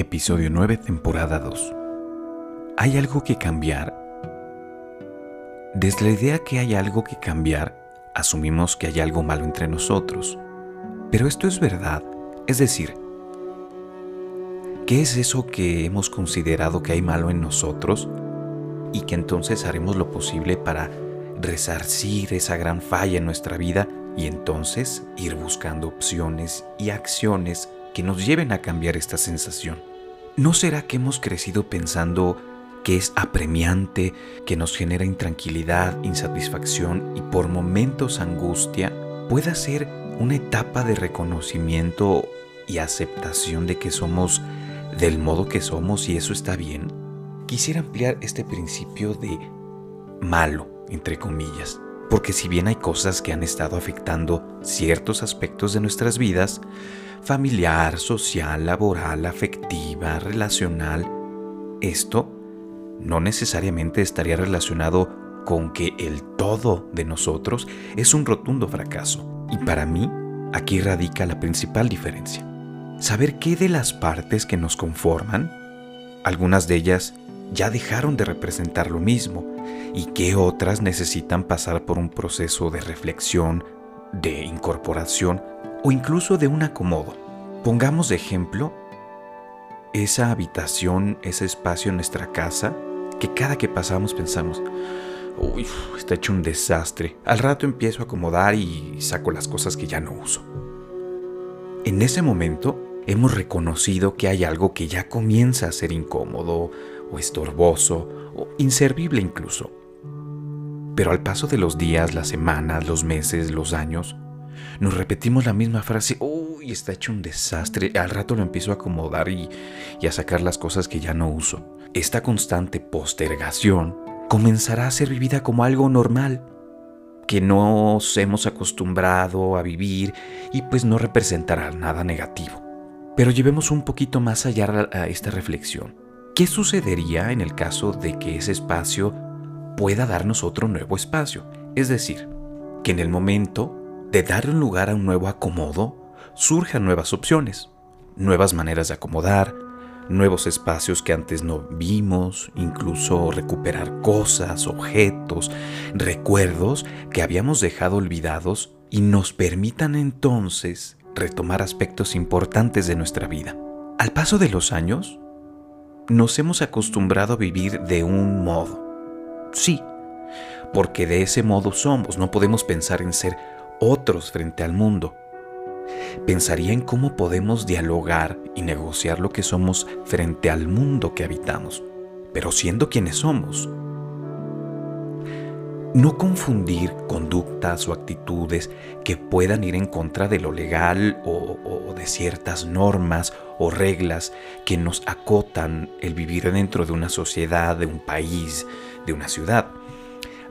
Episodio 9, temporada 2. ¿Hay algo que cambiar? Desde la idea que hay algo que cambiar, asumimos que hay algo malo entre nosotros. Pero esto es verdad. Es decir, ¿qué es eso que hemos considerado que hay malo en nosotros? Y que entonces haremos lo posible para resarcir esa gran falla en nuestra vida y entonces ir buscando opciones y acciones que nos lleven a cambiar esta sensación. ¿No será que hemos crecido pensando que es apremiante, que nos genera intranquilidad, insatisfacción y por momentos angustia? Pueda ser una etapa de reconocimiento y aceptación de que somos del modo que somos y eso está bien. Quisiera ampliar este principio de malo, entre comillas, porque si bien hay cosas que han estado afectando ciertos aspectos de nuestras vidas, familiar, social, laboral, afectiva, relacional, esto no necesariamente estaría relacionado con que el todo de nosotros es un rotundo fracaso. Y para mí, aquí radica la principal diferencia. Saber qué de las partes que nos conforman, algunas de ellas ya dejaron de representar lo mismo y qué otras necesitan pasar por un proceso de reflexión, de incorporación o incluso de un acomodo. Pongamos de ejemplo esa habitación, ese espacio en nuestra casa que cada que pasamos pensamos, uy, está hecho un desastre. Al rato empiezo a acomodar y saco las cosas que ya no uso. En ese momento hemos reconocido que hay algo que ya comienza a ser incómodo o estorboso o inservible incluso. Pero al paso de los días, las semanas, los meses, los años, nos repetimos la misma frase, uy, está hecho un desastre, al rato lo empiezo a acomodar y, y a sacar las cosas que ya no uso. Esta constante postergación comenzará a ser vivida como algo normal, que nos hemos acostumbrado a vivir y pues no representará nada negativo. Pero llevemos un poquito más allá a esta reflexión. ¿Qué sucedería en el caso de que ese espacio pueda darnos otro nuevo espacio? Es decir, que en el momento de darle un lugar a un nuevo acomodo, surjan nuevas opciones, nuevas maneras de acomodar, nuevos espacios que antes no vimos, incluso recuperar cosas, objetos, recuerdos que habíamos dejado olvidados y nos permitan entonces retomar aspectos importantes de nuestra vida. Al paso de los años, nos hemos acostumbrado a vivir de un modo. Sí, porque de ese modo somos, no podemos pensar en ser otros frente al mundo. Pensaría en cómo podemos dialogar y negociar lo que somos frente al mundo que habitamos, pero siendo quienes somos. No confundir conductas o actitudes que puedan ir en contra de lo legal o, o, de ciertas normas o reglas que nos acotan el vivir dentro de una sociedad, de un país, de una ciudad.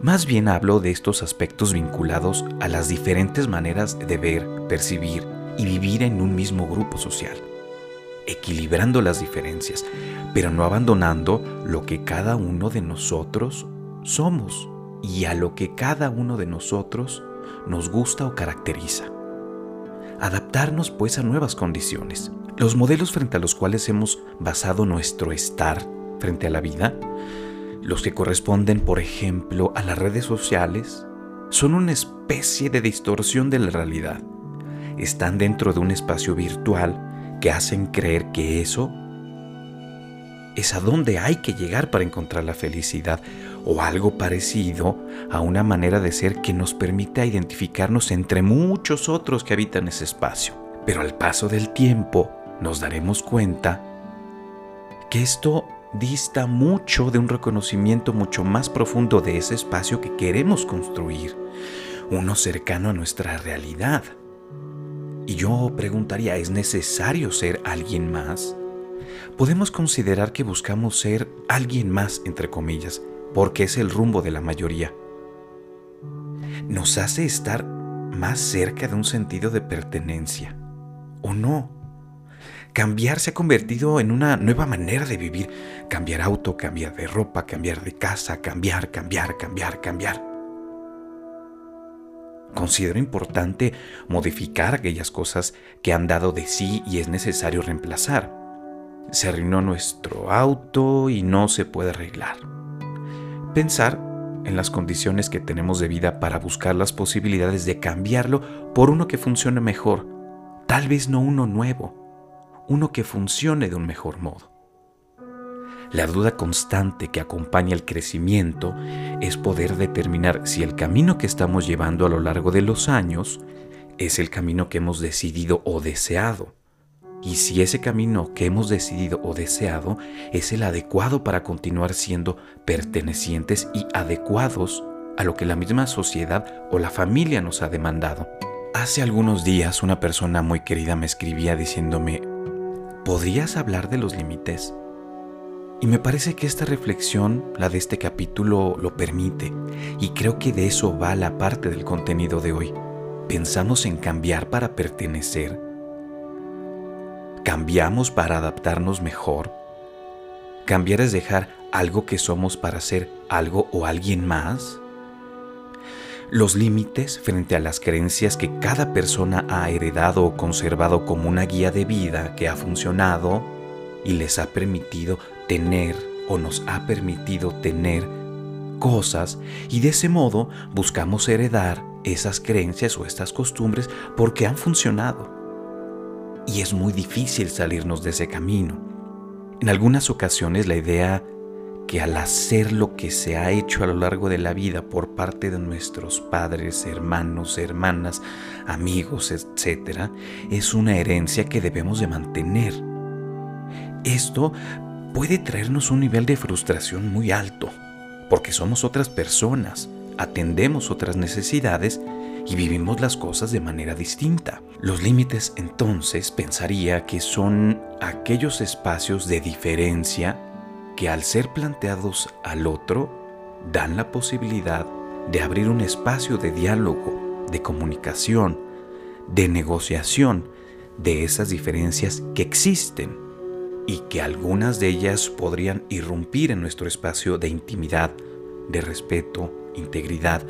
Más bien hablo de estos aspectos vinculados a las diferentes maneras de ver, percibir y vivir en un mismo grupo social, equilibrando las diferencias, pero no abandonando lo que cada uno de nosotros somos y a lo que cada uno de nosotros nos gusta o caracteriza. Adaptarnos pues a nuevas condiciones. Los modelos frente a los cuales hemos basado nuestro estar frente a la vida los que corresponden, por ejemplo, a las redes sociales, son una especie de distorsión de la realidad. Están dentro de un espacio virtual que hacen creer que eso es a donde hay que llegar para encontrar la felicidad o algo parecido a una manera de ser que nos permita identificarnos entre muchos otros que habitan ese espacio. Pero al paso del tiempo nos daremos cuenta que esto dista mucho de un reconocimiento mucho más profundo de ese espacio que queremos construir, uno cercano a nuestra realidad. Y yo preguntaría, ¿es necesario ser alguien más? Podemos considerar que buscamos ser alguien más, entre comillas, porque es el rumbo de la mayoría. Nos hace estar más cerca de un sentido de pertenencia, ¿o no? Cambiar se ha convertido en una nueva manera de vivir. Cambiar auto, cambiar de ropa, cambiar de casa, cambiar, cambiar, cambiar, cambiar. Considero importante modificar aquellas cosas que han dado de sí y es necesario reemplazar. se arruinó nuestro auto y no se puede arreglar. Pensar en las condiciones que tenemos de vida para buscar las posibilidades de cambiarlo por uno que funcione mejor, tal vez no uno nuevo, uno que funcione de un mejor modo. La duda constante que acompaña el crecimiento es poder determinar si el camino que estamos llevando a lo largo de los años es el camino que hemos decidido o deseado. Y si ese camino que hemos decidido o deseado es el adecuado para continuar siendo pertenecientes y adecuados a lo que la misma sociedad o la familia nos ha demandado. Hace algunos días una persona muy querida me escribía diciéndome, ¿podrías hablar de los límites? Y me parece que esta reflexión, la de este capítulo, lo permite, y creo que de eso va la parte del contenido de hoy. ¿Pensamos en cambiar para pertenecer? ¿Cambiamos para adaptarnos mejor? ¿Cambiar es dejar algo que somos para ser algo o alguien más? Los límites frente a las creencias que cada persona ha heredado o conservado como una guía de vida que ha funcionado y les ha permitido tener o nos ha permitido tener cosas y de ese modo buscamos heredar esas creencias o estas costumbres porque han funcionado. Y es muy difícil salirnos de ese camino. En algunas ocasiones la idea que al hacer lo que se ha hecho a lo largo de la vida por parte de nuestros padres, hermanos, hermanas, amigos, etc., es una herencia que debemos de mantener. Esto puede traernos un nivel de frustración muy alto, porque somos otras personas, atendemos otras necesidades y vivimos las cosas de manera distinta. Los límites entonces pensaría que son aquellos espacios de diferencia que al ser planteados al otro dan la posibilidad de abrir un espacio de diálogo, de comunicación, de negociación de esas diferencias que existen y que algunas de ellas podrían irrumpir en nuestro espacio de intimidad, de respeto, integridad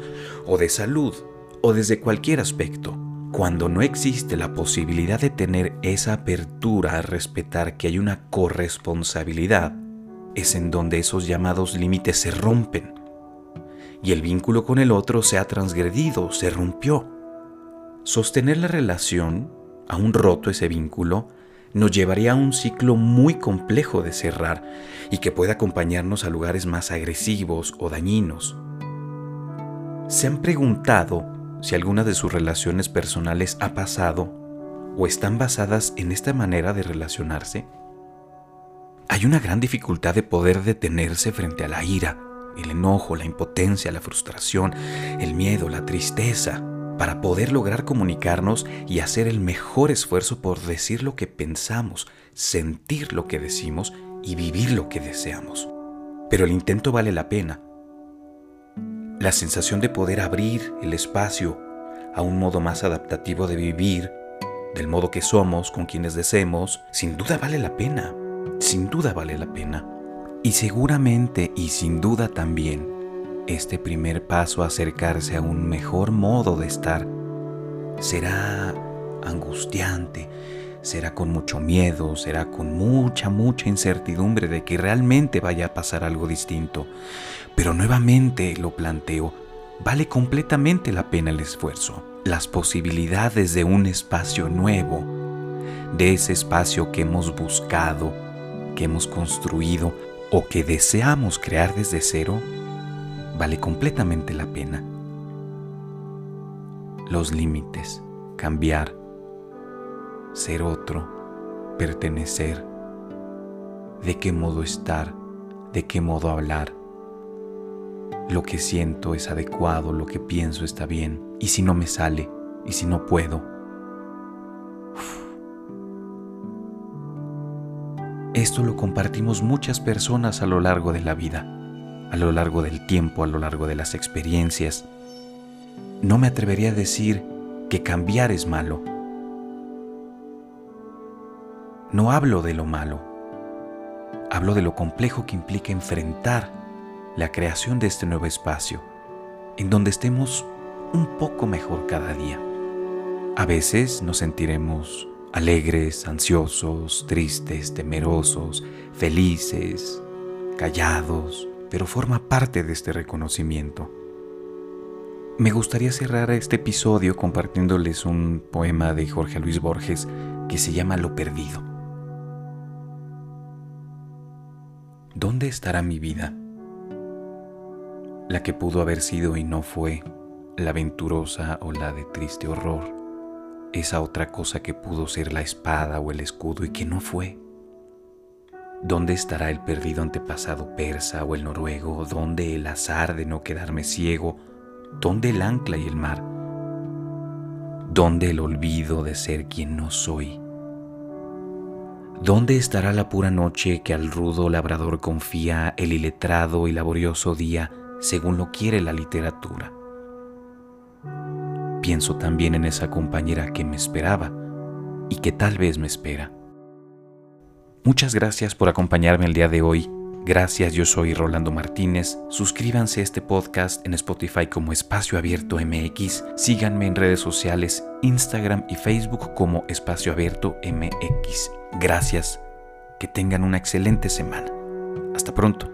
o de salud o desde cualquier aspecto. Cuando no existe la posibilidad de tener esa apertura a respetar que hay una corresponsabilidad, es en donde esos llamados límites se rompen y el vínculo con el otro se ha transgredido, se rompió. Sostener la relación, aún roto ese vínculo, nos llevaría a un ciclo muy complejo de cerrar y que puede acompañarnos a lugares más agresivos o dañinos. ¿Se han preguntado si alguna de sus relaciones personales ha pasado o están basadas en esta manera de relacionarse? Hay una gran dificultad de poder detenerse frente a la ira, el enojo, la impotencia, la frustración, el miedo, la tristeza, para poder lograr comunicarnos y hacer el mejor esfuerzo por decir lo que pensamos, sentir lo que decimos y vivir lo que deseamos. Pero el intento vale la pena la sensación de poder abrir el espacio a un modo más adaptativo de vivir, del modo que somos, con quienes deseemos, sin duda vale la pena, sin duda vale la pena. Y seguramente y sin duda también, este primer paso a acercarse a un mejor modo de estar será angustiante, será con mucho miedo, será con mucha, mucha incertidumbre de que realmente vaya a pasar algo distinto. Pero nuevamente lo planteo, vale completamente la pena el esfuerzo, las posibilidades de un espacio nuevo, de ese espacio que hemos buscado, que hemos construido o que deseamos crear desde cero, vale completamente la pena. Los límites, cambiar, ser otro, pertenecer, de qué modo estar, de qué modo hablar, lo que siento es adecuado, lo que pienso está bien, y si no me sale, y si no puedo. Esto lo compartimos muchas personas a lo largo de la vida, a lo largo del tiempo, a lo largo de las experiencias. No me atrevería a decir que cambiar es malo. No hablo de lo malo, hablo de lo complejo que implica enfrentar la creación de este nuevo espacio, en donde estemos un poco mejor cada día. A veces nos sentiremos alegres, ansiosos, tristes, temerosos, felices, callados, pero forma parte de este reconocimiento. Me gustaría cerrar este episodio compartiéndoles un poema de Jorge Luis Borges que se llama Lo Perdido. ¿Dónde estará mi vida? La que pudo haber sido y no fue, la venturosa o la de triste horror, esa otra cosa que pudo ser la espada o el escudo y que no fue. ¿Dónde estará el perdido antepasado persa o el noruego? ¿Dónde el azar de no quedarme ciego? ¿Dónde el ancla y el mar? ¿Dónde el olvido de ser quien no soy? ¿Dónde estará la pura noche que al rudo labrador confía el iletrado y laborioso día según lo quiere la literatura? Pienso también en esa compañera que me esperaba y que tal vez me espera Muchas gracias por acompañarme el día de hoy. Gracias, yo soy Rolando Martínez. Suscríbanse a este podcast en Spotify como Espacio Abierto MX. Síganme en redes sociales, Instagram y Facebook como Espacio Abierto MX. Gracias. Que tengan una excelente semana. Hasta pronto.